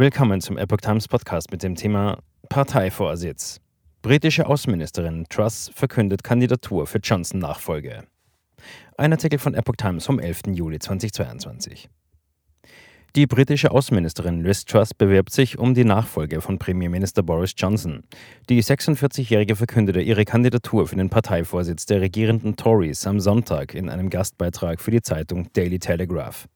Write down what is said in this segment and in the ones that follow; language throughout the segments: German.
Willkommen zum Epoch Times Podcast mit dem Thema Parteivorsitz. Britische Außenministerin Truss verkündet Kandidatur für Johnson-Nachfolge. Ein Artikel von Epoch Times vom 11. Juli 2022. Die britische Außenministerin Liz Truss bewirbt sich um die Nachfolge von Premierminister Boris Johnson. Die 46-Jährige verkündete ihre Kandidatur für den Parteivorsitz der regierenden Tories am Sonntag in einem Gastbeitrag für die Zeitung Daily Telegraph.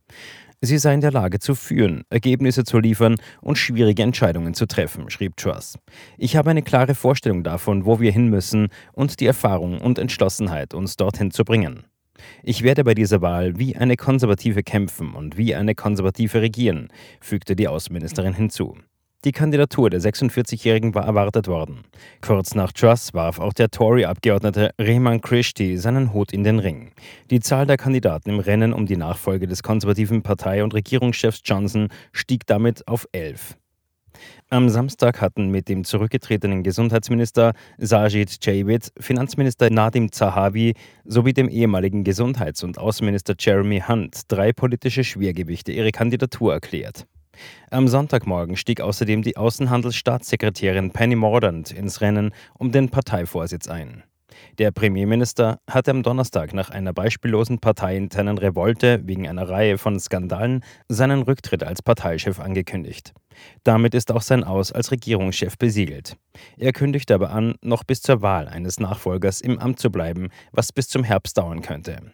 Sie sei in der Lage zu führen, Ergebnisse zu liefern und schwierige Entscheidungen zu treffen, schrieb Truss. Ich habe eine klare Vorstellung davon, wo wir hin müssen und die Erfahrung und Entschlossenheit, uns dorthin zu bringen. Ich werde bei dieser Wahl wie eine Konservative kämpfen und wie eine Konservative regieren, fügte die Außenministerin hinzu. Die Kandidatur der 46-Jährigen war erwartet worden. Kurz nach Truss warf auch der Tory-Abgeordnete Rehman Christie seinen Hut in den Ring. Die Zahl der Kandidaten im Rennen um die Nachfolge des konservativen Partei- und Regierungschefs Johnson stieg damit auf elf. Am Samstag hatten mit dem zurückgetretenen Gesundheitsminister Sajid Javid, Finanzminister Nadim Zahavi sowie dem ehemaligen Gesundheits- und Außenminister Jeremy Hunt drei politische Schwergewichte ihre Kandidatur erklärt. Am Sonntagmorgen stieg außerdem die Außenhandelsstaatssekretärin Penny Mordaunt ins Rennen um den Parteivorsitz ein. Der Premierminister hatte am Donnerstag nach einer beispiellosen parteiinternen Revolte wegen einer Reihe von Skandalen seinen Rücktritt als Parteichef angekündigt. Damit ist auch sein Aus als Regierungschef besiegelt. Er kündigte aber an, noch bis zur Wahl eines Nachfolgers im Amt zu bleiben, was bis zum Herbst dauern könnte.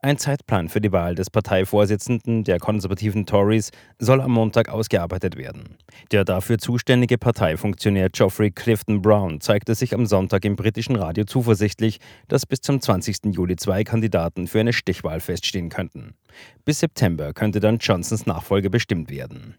Ein Zeitplan für die Wahl des Parteivorsitzenden der konservativen Tories soll am Montag ausgearbeitet werden. Der dafür zuständige Parteifunktionär Geoffrey Clifton Brown zeigte sich am Sonntag im britischen Radio zuversichtlich, dass bis zum 20. Juli zwei Kandidaten für eine Stichwahl feststehen könnten. Bis September könnte dann Johnsons Nachfolge bestimmt werden.